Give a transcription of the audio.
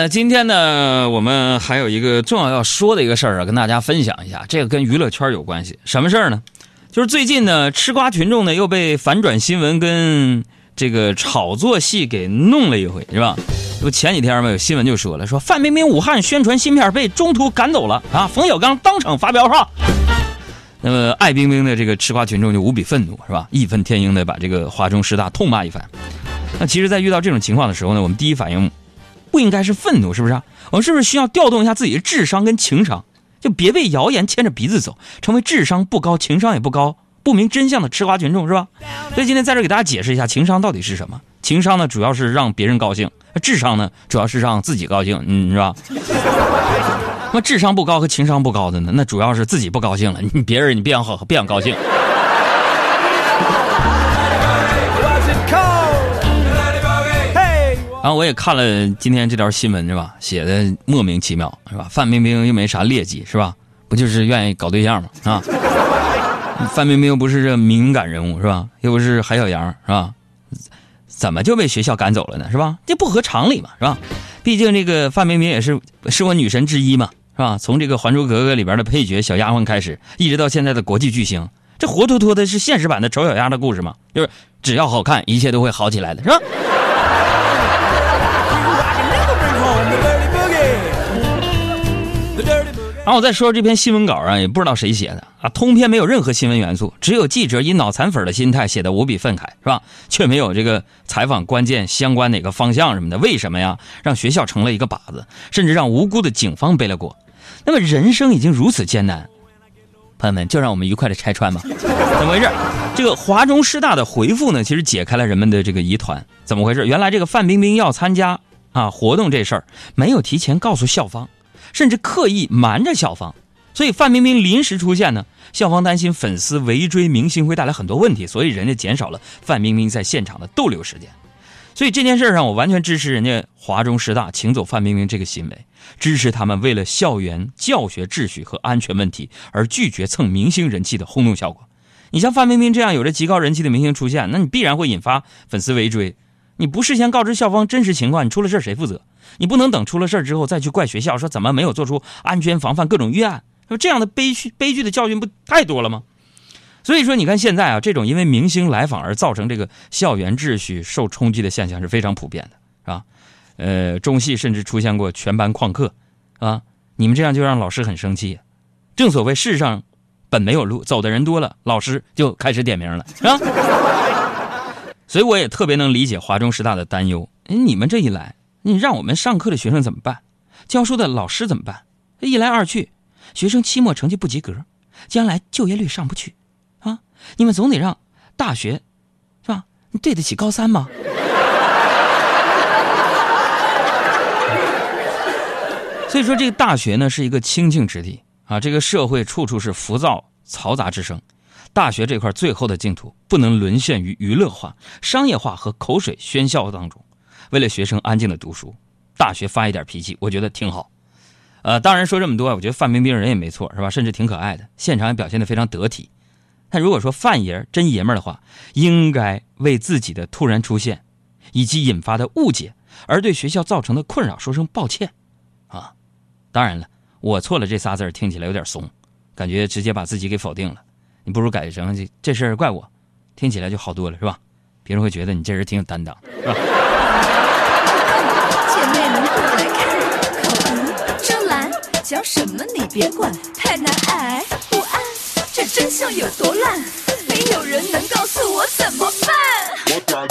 那，今天呢，我们还有一个重要要说的一个事儿啊，跟大家分享一下。这个跟娱乐圈有关系，什么事儿呢？就是最近呢，吃瓜群众呢又被反转新闻跟这个炒作戏给弄了一回，是吧？这不前几天嘛，有新闻就说了，说范冰冰武汉宣传芯片被中途赶走了啊，冯小刚当场发飙是吧？那么爱冰冰的这个吃瓜群众就无比愤怒是吧？义愤填膺的把这个华中师大痛骂一番。那其实，在遇到这种情况的时候呢，我们第一反应。不应该是愤怒，是不是？我们是不是需要调动一下自己的智商跟情商？就别被谣言牵着鼻子走，成为智商不高、情商也不高、不明真相的吃瓜群众，是吧？所以今天在这给大家解释一下，情商到底是什么？情商呢，主要是让别人高兴；智商呢，主要是让自己高兴，嗯，是吧？那智商不高和情商不高的呢，那主要是自己不高兴了，你别人你别想好，别想高兴。然后我也看了今天这条新闻是吧？写的莫名其妙是吧？范冰冰又没啥劣迹是吧？不就是愿意搞对象吗？啊？范冰冰又不是这敏感人物是吧？又不是海小羊是吧？怎么就被学校赶走了呢？是吧？这不合常理嘛是吧？毕竟这个范冰冰也是是我女神之一嘛是吧？从这个《还珠格格》里边的配角小丫鬟开始，一直到现在的国际巨星，这活脱脱的是现实版的丑小鸭的故事嘛？就是只要好看，一切都会好起来的是吧？然后我再说说这篇新闻稿啊，也不知道谁写的啊，通篇没有任何新闻元素，只有记者以脑残粉的心态写的无比愤慨，是吧？却没有这个采访关键相关哪个方向什么的。为什么呀？让学校成了一个靶子，甚至让无辜的警方背了锅。那么人生已经如此艰难，朋友们，就让我们愉快的拆穿吧。怎么回事？这个华中师大的回复呢，其实解开了人们的这个疑团。怎么回事？原来这个范冰冰要参加啊活动这事儿，没有提前告诉校方。甚至刻意瞒着校方，所以范冰冰临时出现呢，校方担心粉丝围追明星会带来很多问题，所以人家减少了范冰冰在现场的逗留时间。所以这件事上，我完全支持人家华中师大请走范冰冰这个行为，支持他们为了校园教学秩序和安全问题而拒绝蹭明星人气的轰动效果。你像范冰冰这样有着极高人气的明星出现，那你必然会引发粉丝围追。你不事先告知校方真实情况，你出了事谁负责？你不能等出了事之后再去怪学校，说怎么没有做出安全防范各种预案？说这样的悲剧悲剧的教训不太多了吗？所以说，你看现在啊，这种因为明星来访而造成这个校园秩序受冲击的现象是非常普遍的，是吧？呃，中戏甚至出现过全班旷课，啊，你们这样就让老师很生气。正所谓世上本没有路，走的人多了，老师就开始点名了，是吧？所以我也特别能理解华中师大的担忧。哎，你们这一来，你让我们上课的学生怎么办？教书的老师怎么办？一来二去，学生期末成绩不及格，将来就业率上不去，啊！你们总得让大学，是吧？你对得起高三吗？所以说，这个大学呢是一个清净之地啊。这个社会处处是浮躁嘈杂之声。大学这块最后的净土不能沦陷于娱乐化、商业化和口水喧嚣当中。为了学生安静的读书，大学发一点脾气，我觉得挺好。呃，当然说这么多，我觉得范冰冰人也没错，是吧？甚至挺可爱的，现场也表现的非常得体。但如果说范爷真爷们的话，应该为自己的突然出现以及引发的误解而对学校造成的困扰说声抱歉啊！当然了，我错了这仨字听起来有点怂，感觉直接把自己给否定了。不如改成这这事儿怪我听起来就好多了是吧？别人会觉得你这人挺有担当是吧？姐妹们过来看口红张兰讲什么你别管太难挨不安这真相有多烂？没有人能告诉我怎么办？我打